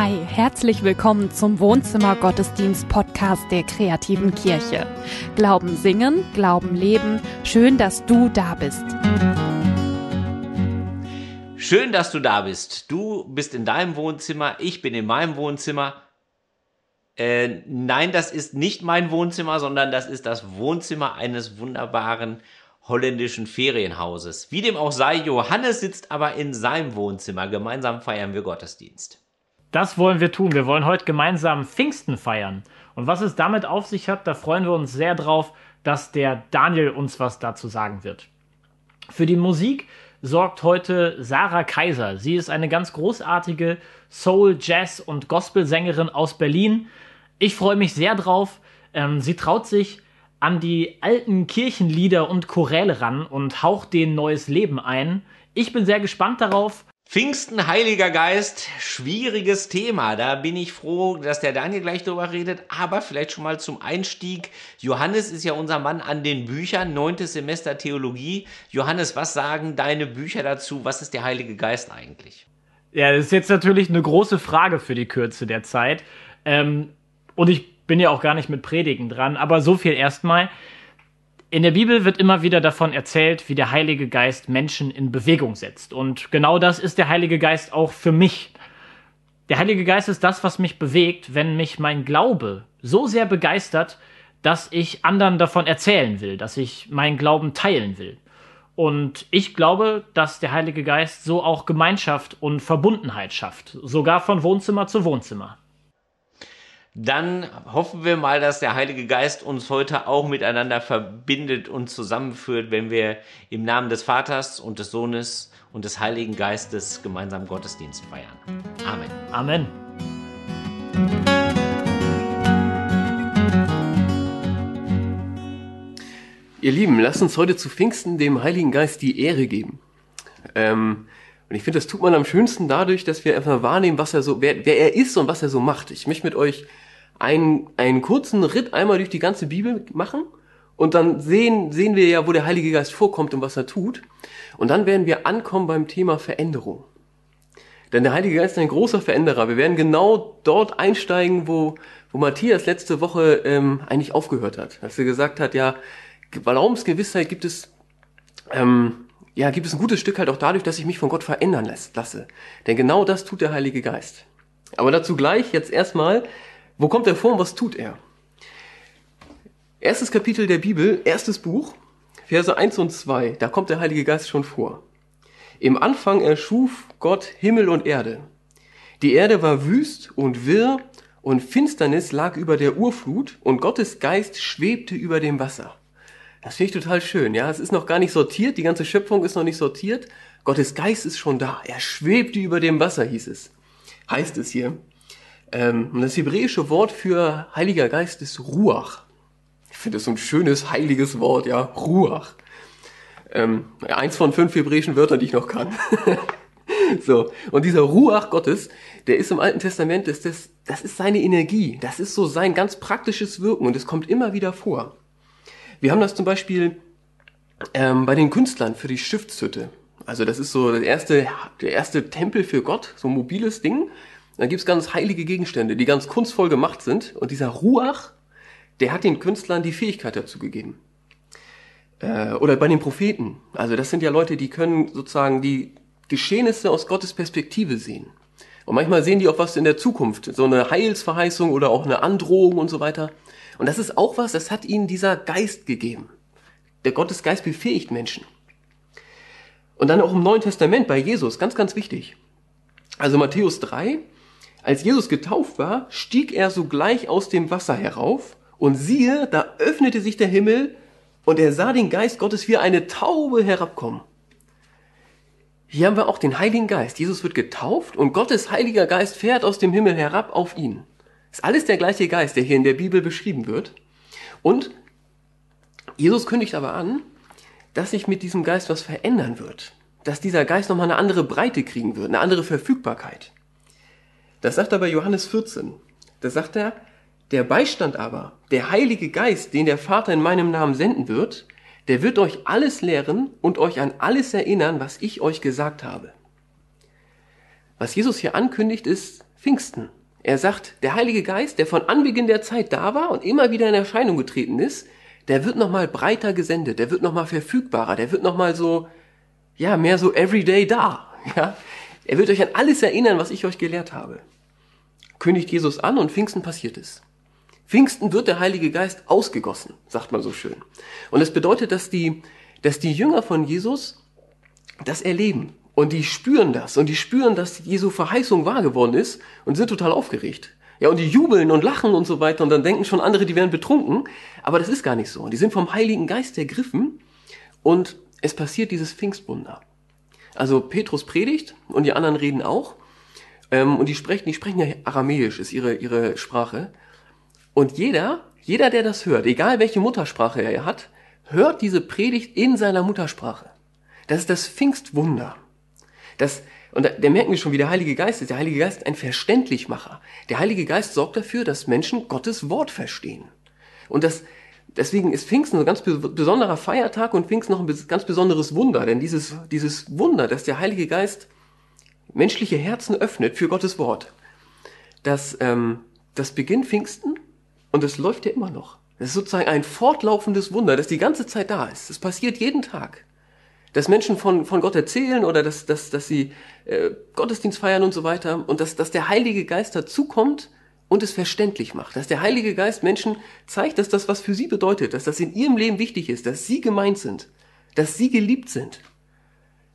Hi, herzlich willkommen zum Wohnzimmer Gottesdienst Podcast der kreativen Kirche. Glauben singen, Glauben leben. Schön, dass du da bist. Schön, dass du da bist. Du bist in deinem Wohnzimmer, ich bin in meinem Wohnzimmer. Äh, nein, das ist nicht mein Wohnzimmer, sondern das ist das Wohnzimmer eines wunderbaren holländischen Ferienhauses. Wie dem auch sei, Johannes sitzt aber in seinem Wohnzimmer. Gemeinsam feiern wir Gottesdienst. Das wollen wir tun. Wir wollen heute gemeinsam Pfingsten feiern. Und was es damit auf sich hat, da freuen wir uns sehr drauf, dass der Daniel uns was dazu sagen wird. Für die Musik sorgt heute Sarah Kaiser. Sie ist eine ganz großartige Soul, Jazz und Gospelsängerin aus Berlin. Ich freue mich sehr drauf. Ähm, sie traut sich an die alten Kirchenlieder und Choräle ran und haucht denen neues Leben ein. Ich bin sehr gespannt darauf. Pfingsten, Heiliger Geist, schwieriges Thema. Da bin ich froh, dass der Daniel gleich drüber redet. Aber vielleicht schon mal zum Einstieg. Johannes ist ja unser Mann an den Büchern, neuntes Semester Theologie. Johannes, was sagen deine Bücher dazu? Was ist der Heilige Geist eigentlich? Ja, das ist jetzt natürlich eine große Frage für die Kürze der Zeit. Ähm, und ich bin ja auch gar nicht mit Predigen dran. Aber so viel erstmal. In der Bibel wird immer wieder davon erzählt, wie der Heilige Geist Menschen in Bewegung setzt. Und genau das ist der Heilige Geist auch für mich. Der Heilige Geist ist das, was mich bewegt, wenn mich mein Glaube so sehr begeistert, dass ich anderen davon erzählen will, dass ich meinen Glauben teilen will. Und ich glaube, dass der Heilige Geist so auch Gemeinschaft und Verbundenheit schafft, sogar von Wohnzimmer zu Wohnzimmer dann hoffen wir mal, dass der Heilige Geist uns heute auch miteinander verbindet und zusammenführt, wenn wir im Namen des Vaters und des Sohnes und des Heiligen Geistes gemeinsam Gottesdienst feiern. Amen. Amen. Ihr Lieben, lasst uns heute zu Pfingsten dem Heiligen Geist die Ehre geben. Ähm, und ich finde, das tut man am schönsten dadurch, dass wir einfach wahrnehmen, was er so, wer, wer er ist und was er so macht. Ich möchte mit euch einen, einen kurzen Ritt einmal durch die ganze Bibel machen und dann sehen, sehen wir ja, wo der Heilige Geist vorkommt und was er tut. Und dann werden wir ankommen beim Thema Veränderung. Denn der Heilige Geist ist ein großer Veränderer. Wir werden genau dort einsteigen, wo, wo Matthias letzte Woche ähm, eigentlich aufgehört hat. Als er gesagt hat, ja, Glaubensgewissheit gibt es, ähm, ja, gibt es ein gutes Stück halt auch dadurch, dass ich mich von Gott verändern lasse. Denn genau das tut der Heilige Geist. Aber dazu gleich jetzt erstmal wo kommt er vor und was tut er? Erstes Kapitel der Bibel, erstes Buch, Verse 1 und 2, da kommt der Heilige Geist schon vor. Im Anfang erschuf Gott Himmel und Erde. Die Erde war wüst und wirr und Finsternis lag über der Urflut und Gottes Geist schwebte über dem Wasser. Das finde ich total schön, ja. Es ist noch gar nicht sortiert, die ganze Schöpfung ist noch nicht sortiert. Gottes Geist ist schon da. Er schwebte über dem Wasser, hieß es. Heißt es hier. Ähm, das hebräische Wort für Heiliger Geist ist Ruach. Ich finde das so ein schönes, heiliges Wort, ja, Ruach. Ähm, eins von fünf hebräischen Wörtern, die ich noch kann. so, und dieser Ruach Gottes, der ist im Alten Testament, das, das, das ist seine Energie, das ist so sein ganz praktisches Wirken und es kommt immer wieder vor. Wir haben das zum Beispiel ähm, bei den Künstlern für die Stiftshütte. Also das ist so der erste, der erste Tempel für Gott, so ein mobiles Ding. Dann gibt's ganz heilige Gegenstände, die ganz kunstvoll gemacht sind. Und dieser Ruach, der hat den Künstlern die Fähigkeit dazu gegeben. Äh, oder bei den Propheten. Also das sind ja Leute, die können sozusagen die Geschehnisse aus Gottes Perspektive sehen. Und manchmal sehen die auch was in der Zukunft, so eine Heilsverheißung oder auch eine Androhung und so weiter. Und das ist auch was, das hat ihnen dieser Geist gegeben. Der Gottesgeist befähigt Menschen. Und dann auch im Neuen Testament bei Jesus, ganz, ganz wichtig. Also Matthäus 3, als Jesus getauft war, stieg er sogleich aus dem Wasser herauf und siehe, da öffnete sich der Himmel und er sah den Geist Gottes wie eine Taube herabkommen. Hier haben wir auch den Heiligen Geist. Jesus wird getauft und Gottes Heiliger Geist fährt aus dem Himmel herab auf ihn. Ist alles der gleiche Geist, der hier in der Bibel beschrieben wird. Und Jesus kündigt aber an, dass sich mit diesem Geist was verändern wird. Dass dieser Geist nochmal eine andere Breite kriegen wird, eine andere Verfügbarkeit. Das sagt er bei Johannes 14. Da sagt er, der Beistand aber, der Heilige Geist, den der Vater in meinem Namen senden wird, der wird euch alles lehren und euch an alles erinnern, was ich euch gesagt habe. Was Jesus hier ankündigt, ist Pfingsten. Er sagt, der Heilige Geist, der von Anbeginn der Zeit da war und immer wieder in Erscheinung getreten ist, der wird nochmal breiter gesendet, der wird nochmal verfügbarer, der wird nochmal so, ja, mehr so everyday da. Ja? Er wird euch an alles erinnern, was ich euch gelehrt habe. Kündigt Jesus an und Pfingsten passiert es. Pfingsten wird der Heilige Geist ausgegossen, sagt man so schön. Und das bedeutet, dass die, dass die Jünger von Jesus das erleben. Und die spüren das. Und die spüren, dass Jesu Verheißung wahr geworden ist und sind total aufgeregt. Ja, und die jubeln und lachen und so weiter. Und dann denken schon andere, die wären betrunken. Aber das ist gar nicht so. Die sind vom Heiligen Geist ergriffen. Und es passiert dieses Pfingstwunder. Also Petrus predigt und die anderen reden auch. Ähm, und die sprechen, die sprechen ja Aramäisch, ist ihre, ihre Sprache. Und jeder, jeder, der das hört, egal welche Muttersprache er hat, hört diese Predigt in seiner Muttersprache. Das ist das Pfingstwunder. Das, und da, der merken wir schon, wie der Heilige Geist ist. Der Heilige Geist ist ein Verständlichmacher. Der Heilige Geist sorgt dafür, dass Menschen Gottes Wort verstehen. Und das, deswegen ist Pfingsten ein ganz besonderer Feiertag und Pfingsten noch ein ganz besonderes Wunder. Denn dieses, dieses Wunder, dass der Heilige Geist menschliche Herzen öffnet für Gottes Wort, das, ähm, das beginnt Pfingsten und es läuft ja immer noch. Es ist sozusagen ein fortlaufendes Wunder, das die ganze Zeit da ist. Es passiert jeden Tag. Dass Menschen von, von Gott erzählen oder dass, dass, dass sie äh, Gottesdienst feiern und so weiter und dass, dass der Heilige Geist dazukommt und es verständlich macht. Dass der Heilige Geist Menschen zeigt, dass das was für sie bedeutet, dass das in ihrem Leben wichtig ist, dass sie gemeint sind, dass sie geliebt sind,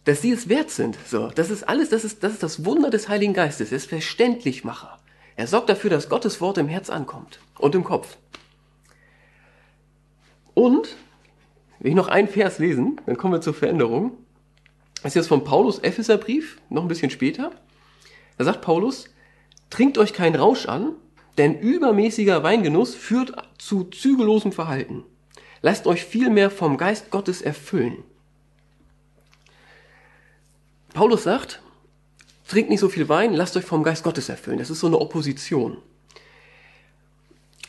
dass sie es wert sind. So, das ist alles, das ist, das ist das Wunder des Heiligen Geistes, er ist Verständlichmacher. Er sorgt dafür, dass Gottes Wort im Herz ankommt und im Kopf. Und, will ich noch einen Vers lesen, dann kommen wir zur Veränderung. Das ist jetzt von Paulus Epheserbrief, noch ein bisschen später. Da sagt Paulus, trinkt euch keinen Rausch an, denn übermäßiger Weingenuss führt zu zügellosem Verhalten. Lasst euch vielmehr vom Geist Gottes erfüllen. Paulus sagt, trinkt nicht so viel Wein, lasst euch vom Geist Gottes erfüllen. Das ist so eine Opposition.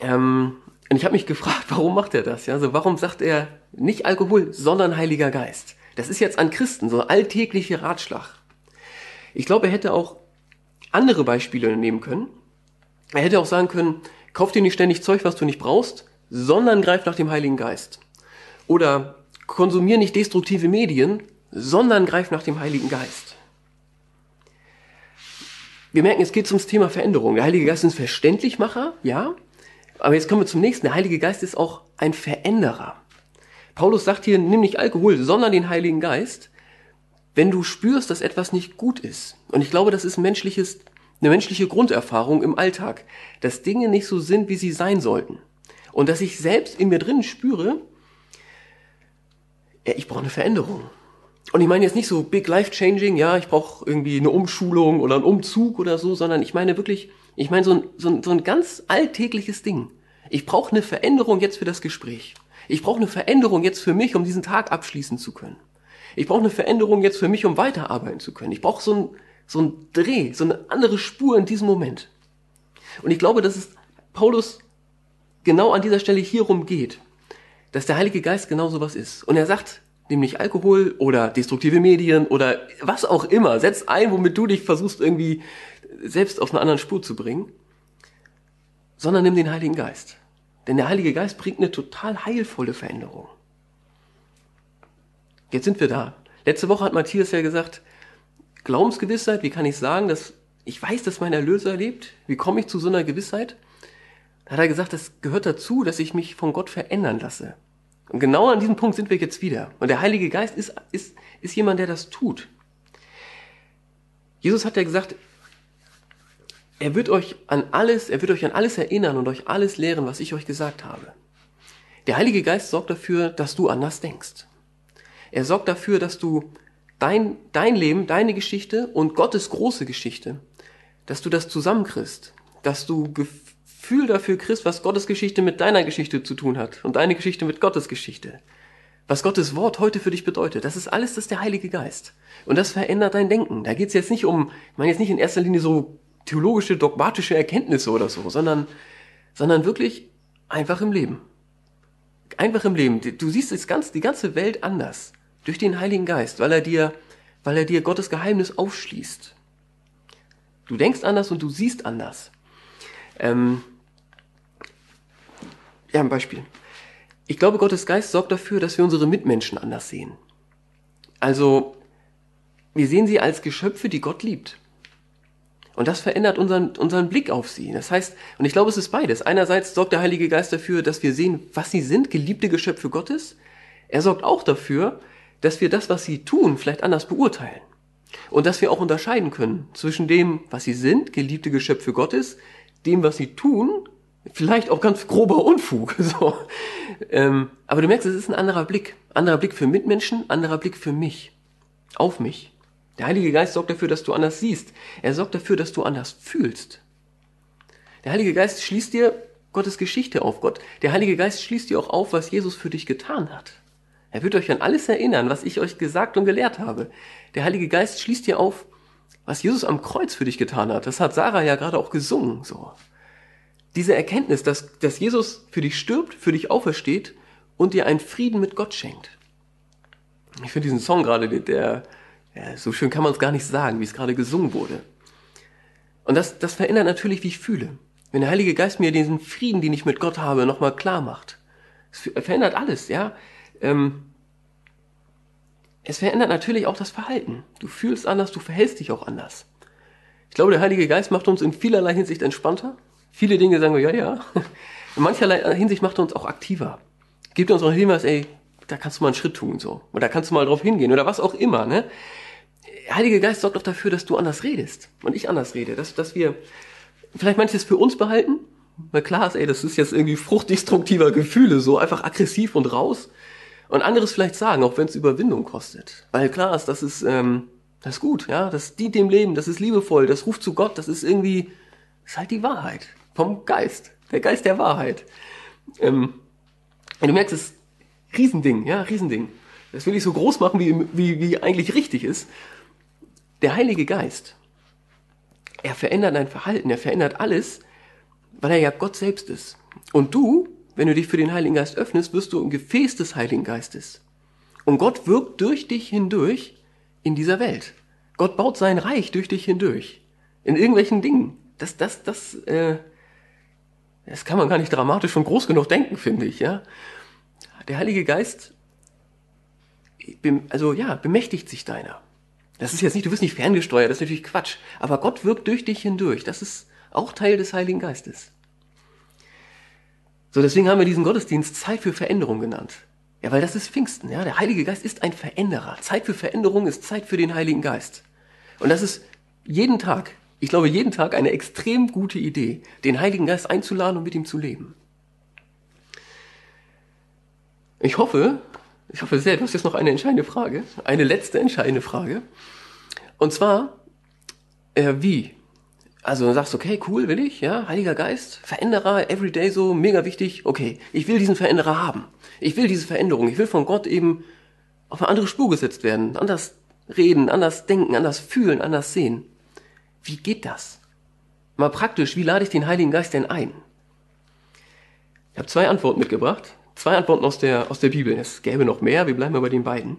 Ähm, und ich habe mich gefragt, warum macht er das? Ja? Also warum sagt er nicht Alkohol, sondern Heiliger Geist? Das ist jetzt an Christen so ein alltäglicher Ratschlag. Ich glaube, er hätte auch andere Beispiele nehmen können. Er hätte auch sagen können, kauf dir nicht ständig Zeug, was du nicht brauchst, sondern greif nach dem Heiligen Geist. Oder konsumier nicht destruktive Medien, sondern greif nach dem Heiligen Geist wir merken, es geht ums Thema Veränderung. Der Heilige Geist ist ein Verständlichmacher, ja. Aber jetzt kommen wir zum nächsten. Der Heilige Geist ist auch ein Veränderer. Paulus sagt hier, nimm nicht Alkohol, sondern den Heiligen Geist, wenn du spürst, dass etwas nicht gut ist. Und ich glaube, das ist menschliches, eine menschliche Grunderfahrung im Alltag, dass Dinge nicht so sind, wie sie sein sollten. Und dass ich selbst in mir drin spüre, ja, ich brauche eine Veränderung. Und ich meine jetzt nicht so big life changing, ja, ich brauche irgendwie eine Umschulung oder einen Umzug oder so, sondern ich meine wirklich, ich meine so ein, so ein, so ein ganz alltägliches Ding. Ich brauche eine Veränderung jetzt für das Gespräch. Ich brauche eine Veränderung jetzt für mich, um diesen Tag abschließen zu können. Ich brauche eine Veränderung jetzt für mich, um weiterarbeiten zu können. Ich brauche so ein, so Dreh, so eine andere Spur in diesem Moment. Und ich glaube, dass es Paulus genau an dieser Stelle hierum geht, dass der Heilige Geist genau sowas ist. Und er sagt, nämlich Alkohol oder destruktive Medien oder was auch immer. Setz ein, womit du dich versuchst irgendwie selbst auf eine andere Spur zu bringen, sondern nimm den Heiligen Geist. Denn der Heilige Geist bringt eine total heilvolle Veränderung. Jetzt sind wir da. Letzte Woche hat Matthias ja gesagt, Glaubensgewissheit, wie kann ich sagen, dass ich weiß, dass mein Erlöser lebt? Wie komme ich zu so einer Gewissheit? Da hat er gesagt, das gehört dazu, dass ich mich von Gott verändern lasse. Und genau an diesem Punkt sind wir jetzt wieder. Und der Heilige Geist ist, ist, ist jemand, der das tut. Jesus hat ja gesagt, er wird euch an alles, er wird euch an alles erinnern und euch alles lehren, was ich euch gesagt habe. Der Heilige Geist sorgt dafür, dass du anders denkst. Er sorgt dafür, dass du dein, dein Leben, deine Geschichte und Gottes große Geschichte, dass du das zusammenkriegst, dass du Gefühl dafür kriegst, was Gottes Geschichte mit deiner Geschichte zu tun hat und deine Geschichte mit Gottes Geschichte. Was Gottes Wort heute für dich bedeutet. Das ist alles, das ist der Heilige Geist. Und das verändert dein Denken. Da geht es jetzt nicht um, ich meine jetzt nicht in erster Linie so theologische, dogmatische Erkenntnisse oder so, sondern, sondern wirklich einfach im Leben. Einfach im Leben. Du siehst es ganz, die ganze Welt anders. Durch den Heiligen Geist, weil er dir, weil er dir Gottes Geheimnis aufschließt. Du denkst anders und du siehst anders. Ähm, ja, ein Beispiel. Ich glaube, Gottes Geist sorgt dafür, dass wir unsere Mitmenschen anders sehen. Also, wir sehen sie als Geschöpfe, die Gott liebt. Und das verändert unseren, unseren Blick auf sie. Das heißt, und ich glaube, es ist beides. Einerseits sorgt der Heilige Geist dafür, dass wir sehen, was sie sind, geliebte Geschöpfe Gottes. Er sorgt auch dafür, dass wir das, was sie tun, vielleicht anders beurteilen. Und dass wir auch unterscheiden können zwischen dem, was sie sind, geliebte Geschöpfe Gottes, dem, was sie tun, vielleicht auch ganz grober Unfug. So. Ähm, aber du merkst, es ist ein anderer Blick. Anderer Blick für Mitmenschen, anderer Blick für mich. Auf mich. Der Heilige Geist sorgt dafür, dass du anders siehst. Er sorgt dafür, dass du anders fühlst. Der Heilige Geist schließt dir Gottes Geschichte auf Gott. Der Heilige Geist schließt dir auch auf, was Jesus für dich getan hat. Er wird euch an alles erinnern, was ich euch gesagt und gelehrt habe. Der Heilige Geist schließt dir auf, was Jesus am Kreuz für dich getan hat. Das hat Sarah ja gerade auch gesungen, so. Diese Erkenntnis, dass, dass Jesus für dich stirbt, für dich aufersteht und dir einen Frieden mit Gott schenkt. Ich finde diesen Song gerade, der, ja, so schön kann man es gar nicht sagen, wie es gerade gesungen wurde. Und das, das verändert natürlich, wie ich fühle. Wenn der Heilige Geist mir diesen Frieden, den ich mit Gott habe, nochmal klar macht. Es verändert alles, ja. Ähm, es verändert natürlich auch das Verhalten. Du fühlst anders, du verhältst dich auch anders. Ich glaube, der Heilige Geist macht uns in vielerlei Hinsicht entspannter. Viele Dinge sagen wir, ja, ja. In mancherlei Hinsicht macht er uns auch aktiver. Gibt uns auch Hinweis, ey, da kannst du mal einen Schritt tun, so. Oder kannst du mal drauf hingehen, oder was auch immer, ne? Heilige Geist sorgt auch dafür, dass du anders redest und ich anders rede, dass, dass wir vielleicht manches für uns behalten, weil klar ist, ey, das ist jetzt irgendwie fruchtdestruktiver Gefühle, so einfach aggressiv und raus und anderes vielleicht sagen, auch wenn es Überwindung kostet, weil klar ist, das ist, ähm, das ist gut, ja, das dient dem Leben, das ist liebevoll, das ruft zu Gott, das ist irgendwie, das ist halt die Wahrheit vom Geist, der Geist der Wahrheit. Ähm, und du merkst, es ist Riesending, ja, Riesending. Das will ich so groß machen, wie, wie, wie eigentlich richtig ist. Der Heilige Geist, er verändert dein Verhalten, er verändert alles, weil er ja Gott selbst ist. Und du, wenn du dich für den Heiligen Geist öffnest, wirst du im Gefäß des Heiligen Geistes. Und Gott wirkt durch dich hindurch in dieser Welt. Gott baut sein Reich durch dich hindurch. In irgendwelchen Dingen. Das, das, das, äh, das kann man gar nicht dramatisch und groß genug denken, finde ich, ja. Der Heilige Geist, also ja, bemächtigt sich deiner. Das ist jetzt nicht, du wirst nicht ferngesteuert, das ist natürlich Quatsch. Aber Gott wirkt durch dich hindurch. Das ist auch Teil des Heiligen Geistes. So, deswegen haben wir diesen Gottesdienst Zeit für Veränderung genannt. Ja, weil das ist Pfingsten, ja. Der Heilige Geist ist ein Veränderer. Zeit für Veränderung ist Zeit für den Heiligen Geist. Und das ist jeden Tag, ich glaube, jeden Tag eine extrem gute Idee, den Heiligen Geist einzuladen und mit ihm zu leben. Ich hoffe, ich hoffe sehr, du hast jetzt noch eine entscheidende Frage, eine letzte entscheidende Frage. Und zwar, äh, wie? Also du sagst, okay, cool, will ich, ja, Heiliger Geist, Veränderer, everyday so, mega wichtig, okay, ich will diesen Veränderer haben. Ich will diese Veränderung, ich will von Gott eben auf eine andere Spur gesetzt werden, anders reden, anders denken, anders fühlen, anders sehen. Wie geht das? Mal praktisch, wie lade ich den Heiligen Geist denn ein? Ich habe zwei Antworten mitgebracht. Zwei Antworten aus der, aus der Bibel. Es gäbe noch mehr, wir bleiben mal bei den beiden.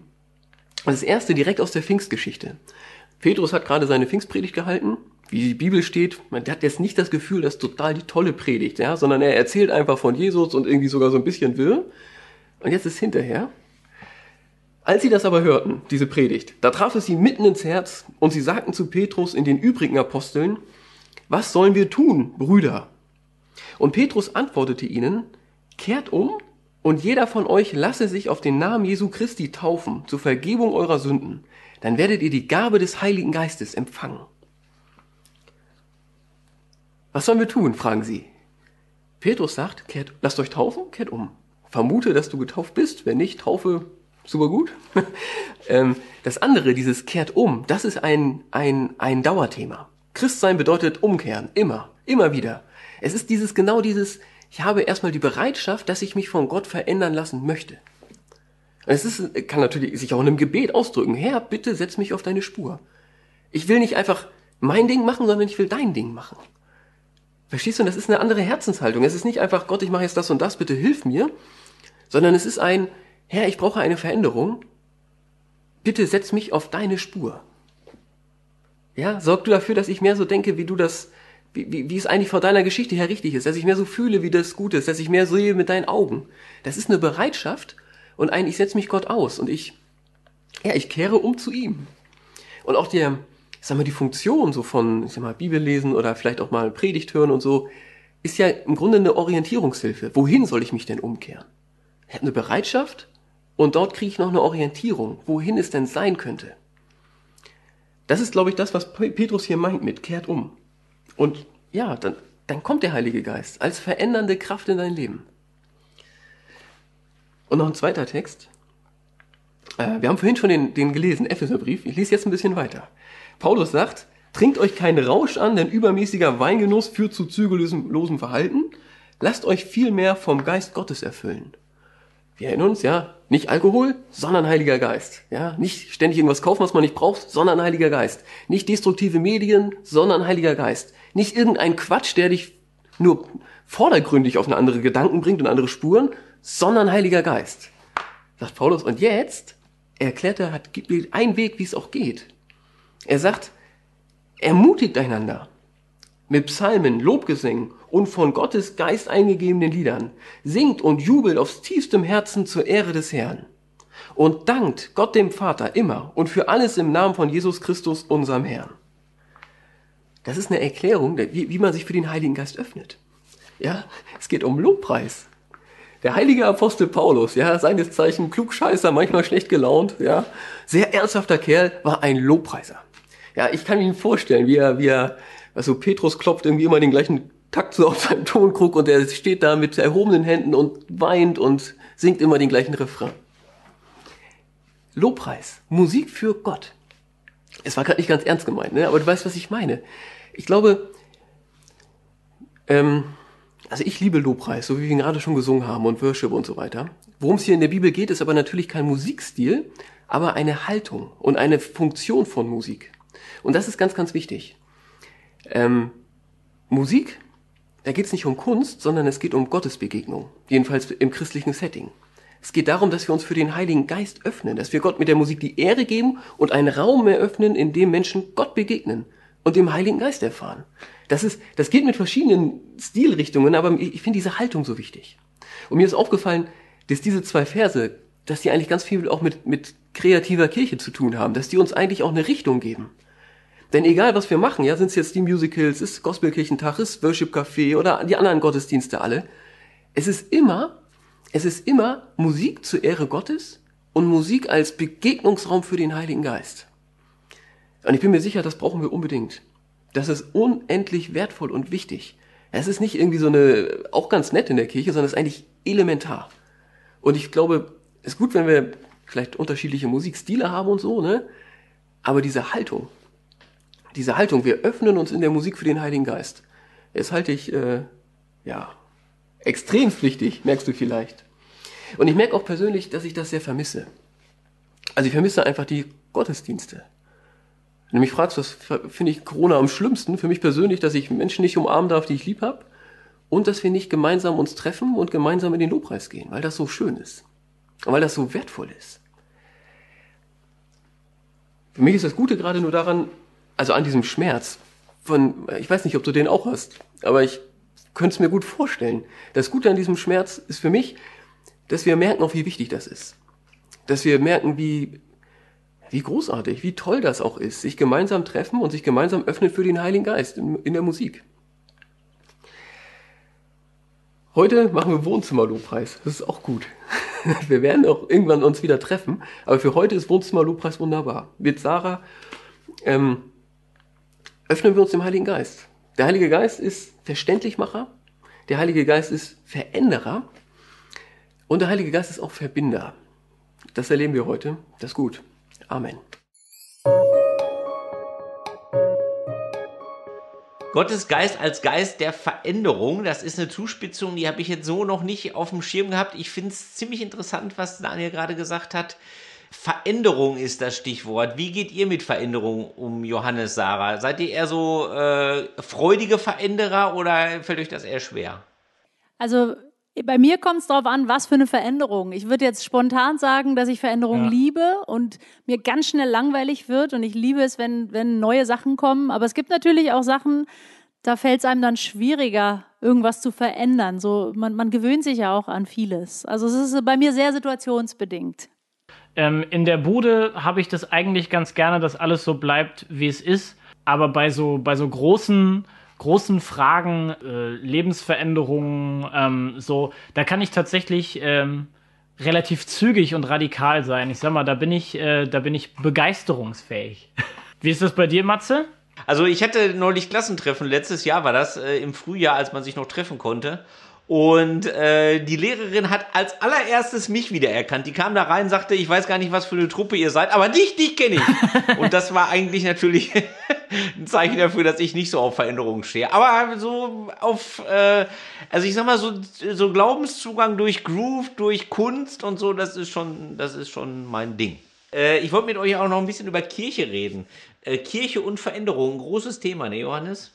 Das erste direkt aus der Pfingstgeschichte. Petrus hat gerade seine Pfingstpredigt gehalten. Wie die Bibel steht, man hat jetzt nicht das Gefühl, das ist total die tolle Predigt, ja, sondern er erzählt einfach von Jesus und irgendwie sogar so ein bisschen wirr. Und jetzt ist hinterher. Als sie das aber hörten, diese Predigt, da traf es sie mitten ins Herz und sie sagten zu Petrus in den übrigen Aposteln, was sollen wir tun, Brüder? Und Petrus antwortete ihnen, kehrt um und jeder von euch lasse sich auf den Namen Jesu Christi taufen zur Vergebung eurer Sünden. Dann werdet ihr die Gabe des Heiligen Geistes empfangen. Was sollen wir tun? fragen sie. Petrus sagt, kehrt, lasst euch taufen, kehrt um. Vermute, dass du getauft bist. Wenn nicht, taufe super gut. Ähm, das andere, dieses kehrt um, das ist ein, ein, ein Dauerthema. Christsein bedeutet umkehren. Immer. Immer wieder. Es ist dieses, genau dieses, ich habe erstmal die Bereitschaft, dass ich mich von Gott verändern lassen möchte. Es ist, kann natürlich sich auch in einem Gebet ausdrücken. Herr, bitte setz mich auf deine Spur. Ich will nicht einfach mein Ding machen, sondern ich will dein Ding machen. Verstehst du? Das ist eine andere Herzenshaltung. Es ist nicht einfach, Gott, ich mache jetzt das und das, bitte hilf mir, sondern es ist ein, Herr, ich brauche eine Veränderung. Bitte setz mich auf deine Spur. Ja, sorg du dafür, dass ich mehr so denke, wie du das, wie, wie, wie es eigentlich vor deiner Geschichte her richtig ist, dass ich mehr so fühle, wie das gut ist, dass ich mehr sehe mit deinen Augen. Das ist eine Bereitschaft und ein, ich setze mich Gott aus und ich, ja, ich kehre um zu ihm. Und auch der, ich sag mal, die Funktion so von, ich sag mal, Bibel lesen oder vielleicht auch mal Predigt hören und so, ist ja im Grunde eine Orientierungshilfe. Wohin soll ich mich denn umkehren? Ich habe eine Bereitschaft und dort kriege ich noch eine Orientierung, wohin es denn sein könnte. Das ist, glaube ich, das, was Petrus hier meint mit kehrt um. Und ja, dann, dann kommt der Heilige Geist als verändernde Kraft in dein Leben. Und noch ein zweiter Text. Äh, wir haben vorhin schon den, den gelesen, Epheserbrief. Ich lese jetzt ein bisschen weiter. Paulus sagt, trinkt euch keinen Rausch an, denn übermäßiger Weingenuss führt zu zügellosem Verhalten. Lasst euch vielmehr vom Geist Gottes erfüllen. Wir erinnern uns, ja, nicht Alkohol, sondern Heiliger Geist. Ja, nicht ständig irgendwas kaufen, was man nicht braucht, sondern Heiliger Geist. Nicht destruktive Medien, sondern Heiliger Geist. Nicht irgendein Quatsch, der dich nur vordergründig auf eine andere Gedanken bringt und andere Spuren, sondern Heiliger Geist. Sagt Paulus. Und jetzt erklärt er, hat, gibt einen Weg, wie es auch geht. Er sagt, ermutigt einander mit Psalmen, Lobgesängen und von Gottes Geist eingegebenen Liedern, singt und jubelt aufs tiefstem Herzen zur Ehre des Herrn und dankt Gott dem Vater immer und für alles im Namen von Jesus Christus, unserem Herrn. Das ist eine Erklärung, wie, wie man sich für den Heiligen Geist öffnet. Ja, es geht um Lobpreis. Der heilige Apostel Paulus, ja, seines Zeichen Klugscheißer, manchmal schlecht gelaunt, ja, sehr ernsthafter Kerl, war ein Lobpreiser. Ja, ich kann mir vorstellen, wie er, wie er, also Petrus klopft irgendwie immer den gleichen Takt so auf seinem Tonkrug und er steht da mit erhobenen Händen und weint und singt immer den gleichen Refrain. Lobpreis, Musik für Gott. Es war gerade nicht ganz ernst gemeint, ne? aber du weißt, was ich meine. Ich glaube, ähm, also ich liebe Lobpreis, so wie wir ihn gerade schon gesungen haben und Worship und so weiter. Worum es hier in der Bibel geht, ist aber natürlich kein Musikstil, aber eine Haltung und eine Funktion von Musik. Und das ist ganz, ganz wichtig. Ähm, Musik, da geht es nicht um Kunst, sondern es geht um Gottesbegegnung. Jedenfalls im christlichen Setting. Es geht darum, dass wir uns für den Heiligen Geist öffnen, dass wir Gott mit der Musik die Ehre geben und einen Raum eröffnen, in dem Menschen Gott begegnen und dem Heiligen Geist erfahren. Das ist, das geht mit verschiedenen Stilrichtungen, aber ich finde diese Haltung so wichtig. Und mir ist aufgefallen, dass diese zwei Verse, dass die eigentlich ganz viel auch mit, mit kreativer Kirche zu tun haben, dass die uns eigentlich auch eine Richtung geben. Denn egal was wir machen, ja, sind es jetzt die Musicals, ist Gospelkirchentag, ist Worship Café oder die anderen Gottesdienste alle, es ist immer, es ist immer Musik zur Ehre Gottes und Musik als Begegnungsraum für den Heiligen Geist. Und ich bin mir sicher, das brauchen wir unbedingt. Das ist unendlich wertvoll und wichtig. Es ist nicht irgendwie so eine, auch ganz nett in der Kirche, sondern es ist eigentlich elementar. Und ich glaube, es ist gut, wenn wir vielleicht unterschiedliche Musikstile haben und so, ne? Aber diese Haltung, diese Haltung, wir öffnen uns in der Musik für den Heiligen Geist, das halte ich, äh, ja, extrem wichtig, merkst du vielleicht. Und ich merke auch persönlich, dass ich das sehr vermisse. Also ich vermisse einfach die Gottesdienste. Wenn du mich fragst, was finde ich Corona am schlimmsten, für mich persönlich, dass ich Menschen nicht umarmen darf, die ich lieb habe, und dass wir nicht gemeinsam uns treffen und gemeinsam in den Lobpreis gehen, weil das so schön ist. Und weil das so wertvoll ist. Für mich ist das Gute gerade nur daran, also an diesem Schmerz, von, ich weiß nicht, ob du den auch hast, aber ich könnte es mir gut vorstellen. Das Gute an diesem Schmerz ist für mich, dass wir merken auch, wie wichtig das ist. Dass wir merken, wie wie großartig, wie toll das auch ist, sich gemeinsam treffen und sich gemeinsam öffnen für den Heiligen Geist in, in der Musik. Heute machen wir Wohnzimmerlobpreis. Das ist auch gut. Wir werden auch irgendwann uns wieder treffen. Aber für heute ist Wohnzimmerlobpreis wunderbar. Mit Sarah ähm, öffnen wir uns dem Heiligen Geist. Der Heilige Geist ist Verständlichmacher. Der Heilige Geist ist Veränderer. Und der Heilige Geist ist auch Verbinder. Das erleben wir heute. Das ist gut. Amen. Gottes Geist als Geist der Veränderung, das ist eine Zuspitzung, die habe ich jetzt so noch nicht auf dem Schirm gehabt. Ich finde es ziemlich interessant, was Daniel gerade gesagt hat. Veränderung ist das Stichwort. Wie geht ihr mit Veränderung um, Johannes, Sarah? Seid ihr eher so äh, freudige Veränderer oder fällt euch das eher schwer? Also Bei mir kommt es darauf an, was für eine Veränderung. Ich würde jetzt spontan sagen, dass ich Veränderung Ja. liebe und mir ganz schnell langweilig wird und ich liebe es, wenn, wenn neue Sachen kommen. Aber es gibt natürlich auch Sachen, da fällt es einem dann schwieriger, irgendwas zu verändern. So, man, man gewöhnt sich ja auch an vieles. Also es ist bei mir sehr situationsbedingt. Ähm, in der Bude habe ich das eigentlich ganz gerne, dass alles so bleibt, wie es ist. Aber bei so, bei so großen, großen Fragen, äh, Lebensveränderungen, ähm, so, da kann ich tatsächlich ähm, relativ zügig und radikal sein. Ich sag mal, da bin ich, äh, da bin ich begeisterungsfähig. Wie ist das bei dir, Matze? Also ich hatte neulich Klassentreffen, letztes Jahr war das, äh, im Frühjahr, als man sich noch treffen konnte. Und äh, die Lehrerin hat als allererstes mich wiedererkannt. Die kam da rein, sagte, ich weiß gar nicht, was für eine Truppe ihr seid, aber dich, dich kenne ich. Und das war eigentlich natürlich ein Zeichen dafür, dass ich nicht so auf Veränderungen stehe. Aber so auf, äh, also ich sag mal, so, so Glaubenszugang durch Groove, durch Kunst und so, das ist schon, das ist schon mein Ding. Äh, ich wollte mit euch auch noch ein bisschen über Kirche reden. Äh, Kirche und Veränderung, großes Thema, ne, Johannes?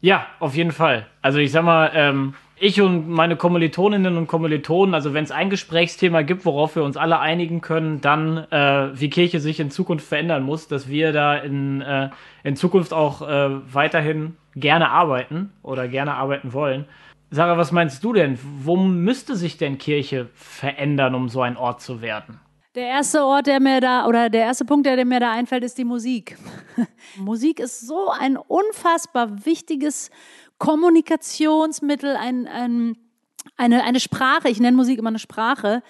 Ja, auf jeden Fall. Also ich sag mal, ähm, ich und meine Kommilitoninnen und Kommilitonen, also wenn es ein Gesprächsthema gibt, worauf wir uns alle einigen können, dann äh, wie Kirche sich in Zukunft verändern muss, dass wir da in, äh, in Zukunft auch äh, weiterhin gerne arbeiten oder gerne arbeiten wollen. Sarah, was meinst du denn? Wo müsste sich denn Kirche verändern, um so ein Ort zu werden? Der erste Ort, der mir da, oder der erste Punkt, der, der mir da einfällt, ist die Musik. Musik ist so ein unfassbar wichtiges Kommunikationsmittel, ein, ein, eine, eine Sprache. Ich nenne Musik immer eine Sprache.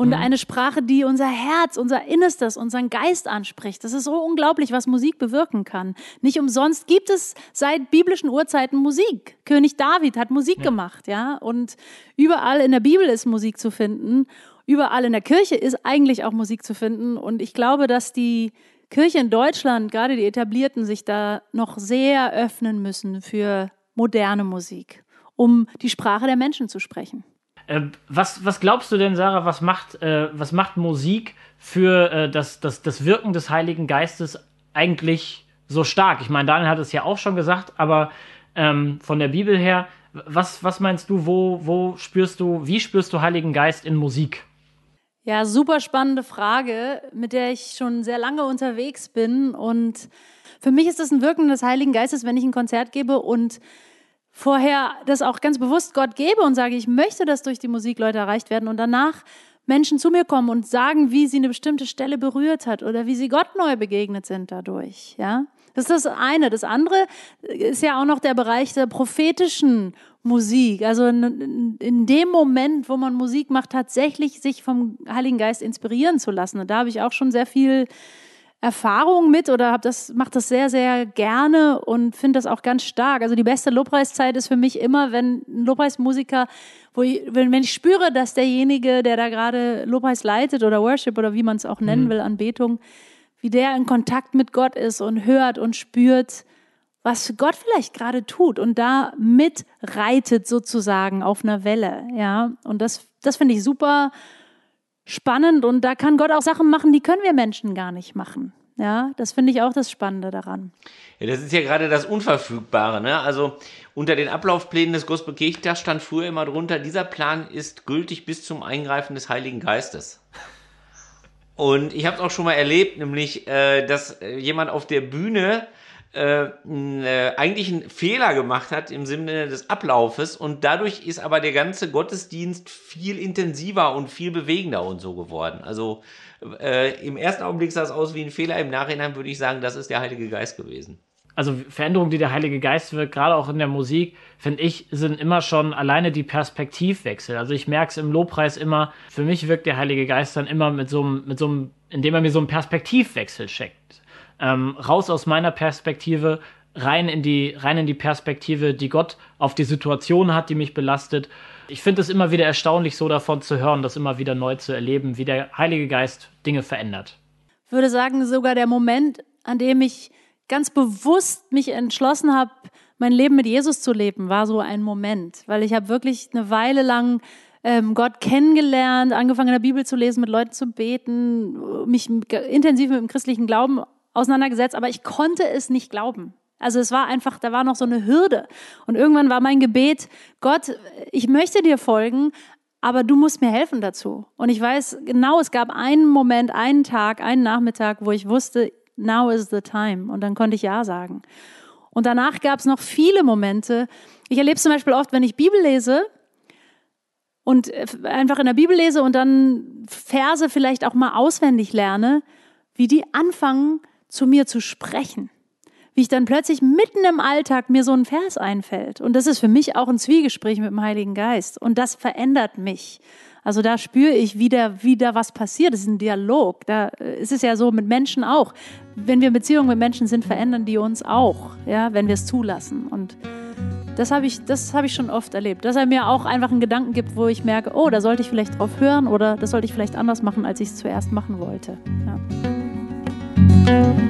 Und eine Sprache, die unser Herz, unser Innerstes, unseren Geist anspricht. Das ist so unglaublich, was Musik bewirken kann. Nicht umsonst gibt es seit biblischen Urzeiten Musik. König David hat Musik gemacht, ja. Und überall in der Bibel ist Musik zu finden. Überall in der Kirche ist eigentlich auch Musik zu finden. Und ich glaube, dass die Kirche in Deutschland, gerade die Etablierten, sich da noch sehr öffnen müssen für moderne Musik, um die Sprache der Menschen zu sprechen. Äh, was, was glaubst du denn, Sarah, was macht, äh, was macht Musik für äh, das, das, das Wirken des Heiligen Geistes eigentlich so stark? Ich meine, Daniel hat es ja auch schon gesagt, aber ähm, von der Bibel her, was, was meinst du, wo, wo spürst du, wie spürst du Heiligen Geist in Musik? Ja, super spannende Frage, mit der ich schon sehr lange unterwegs bin. Und für mich ist das ein Wirken des Heiligen Geistes, wenn ich ein Konzert gebe und vorher das auch ganz bewusst Gott gebe und sage, ich möchte, dass durch die Musik Leute erreicht werden und danach Menschen zu mir kommen und sagen, wie sie eine bestimmte Stelle berührt hat oder wie sie Gott neu begegnet sind dadurch, ja. Das ist das eine. Das andere ist ja auch noch der Bereich der prophetischen Musik. Also in, in dem Moment, wo man Musik macht, tatsächlich sich vom Heiligen Geist inspirieren zu lassen. Und da habe ich auch schon sehr viel Erfahrung mit oder hab das, mache das sehr, sehr gerne und finde das auch ganz stark. Also die beste Lobpreiszeit ist für mich immer, wenn ein Lobpreismusiker, wo ich, wenn, wenn ich spüre, dass derjenige, der da gerade Lobpreis leitet oder Worship oder wie man es auch nennen will, Anbetung, wie der in Kontakt mit Gott ist und hört und spürt, was Gott vielleicht gerade tut und da mitreitet sozusagen auf einer Welle, ja. Und das, das finde ich super spannend und da kann Gott auch Sachen machen, die können wir Menschen gar nicht machen. Ja, das finde ich auch das Spannende daran. Ja, das ist ja gerade das Unverfügbare. Ne? Also unter den Ablaufplänen des Gospelkirchentags stand früher immer drunter, dieser Plan ist gültig bis zum Eingreifen des Heiligen Geistes. Und ich habe es auch schon mal erlebt, nämlich, äh, dass äh, jemand auf der Bühne äh, äh, eigentlich einen Fehler gemacht hat im Sinne des Ablaufes und dadurch ist aber der ganze Gottesdienst viel intensiver und viel bewegender und so geworden. Also äh, im ersten Augenblick sah es aus wie ein Fehler, im Nachhinein würde ich sagen, das ist der Heilige Geist gewesen. also Veränderungen, die der Heilige Geist wirkt, gerade auch in der Musik, finde ich, sind immer schon alleine die Perspektivwechsel. Also ich merke es im Lobpreis immer, für mich wirkt der Heilige Geist dann immer mit so einem, mit so einem, indem er mir so einen Perspektivwechsel schenkt. Ähm, raus aus meiner Perspektive, rein in die, rein in die Perspektive, die Gott auf die Situation hat, die mich belastet. Ich finde es immer wieder erstaunlich, so davon zu hören, das immer wieder neu zu erleben, wie der Heilige Geist Dinge verändert. würde sagen, sogar der Moment, an dem ich ganz bewusst mich entschlossen habe, mein Leben mit Jesus zu leben, war so ein Moment, weil ich habe wirklich eine Weile lang ähm, Gott kennengelernt, angefangen in der Bibel zu lesen, mit Leuten zu beten, mich intensiv mit dem christlichen Glauben auseinandergesetzt, aber ich konnte es nicht glauben. Also es war einfach, da war noch so eine Hürde. Und irgendwann war mein Gebet, Gott, ich möchte dir folgen, aber du musst mir helfen dazu. Und ich weiß genau, es gab einen Moment, einen Tag, einen Nachmittag, wo ich wusste, now is the time. Und dann konnte ich Ja sagen. Und danach gab es noch viele Momente. Ich erlebe es zum Beispiel oft, wenn ich Bibel lese und äh, einfach in der Bibel lese und dann Verse vielleicht auch mal auswendig lerne, wie die anfangen zu mir zu sprechen wie ich dann plötzlich mitten im Alltag mir so ein Vers einfällt. Und das ist für mich auch ein Zwiegespräch mit dem Heiligen Geist. Und das verändert mich. Also da spüre ich wieder, wieder was passiert. Das ist ein Dialog. Da äh, ist es ja so mit Menschen auch. Wenn wir in Beziehungen mit Menschen sind, verändern die uns auch, ja, wenn wir es zulassen. Und das habe ich, das ich schon oft erlebt, dass er mir auch einfach einen Gedanken gibt, wo ich merke, oh, da sollte ich vielleicht drauf hören oder das sollte ich vielleicht anders machen, als ich es zuerst machen wollte. Ja. thank you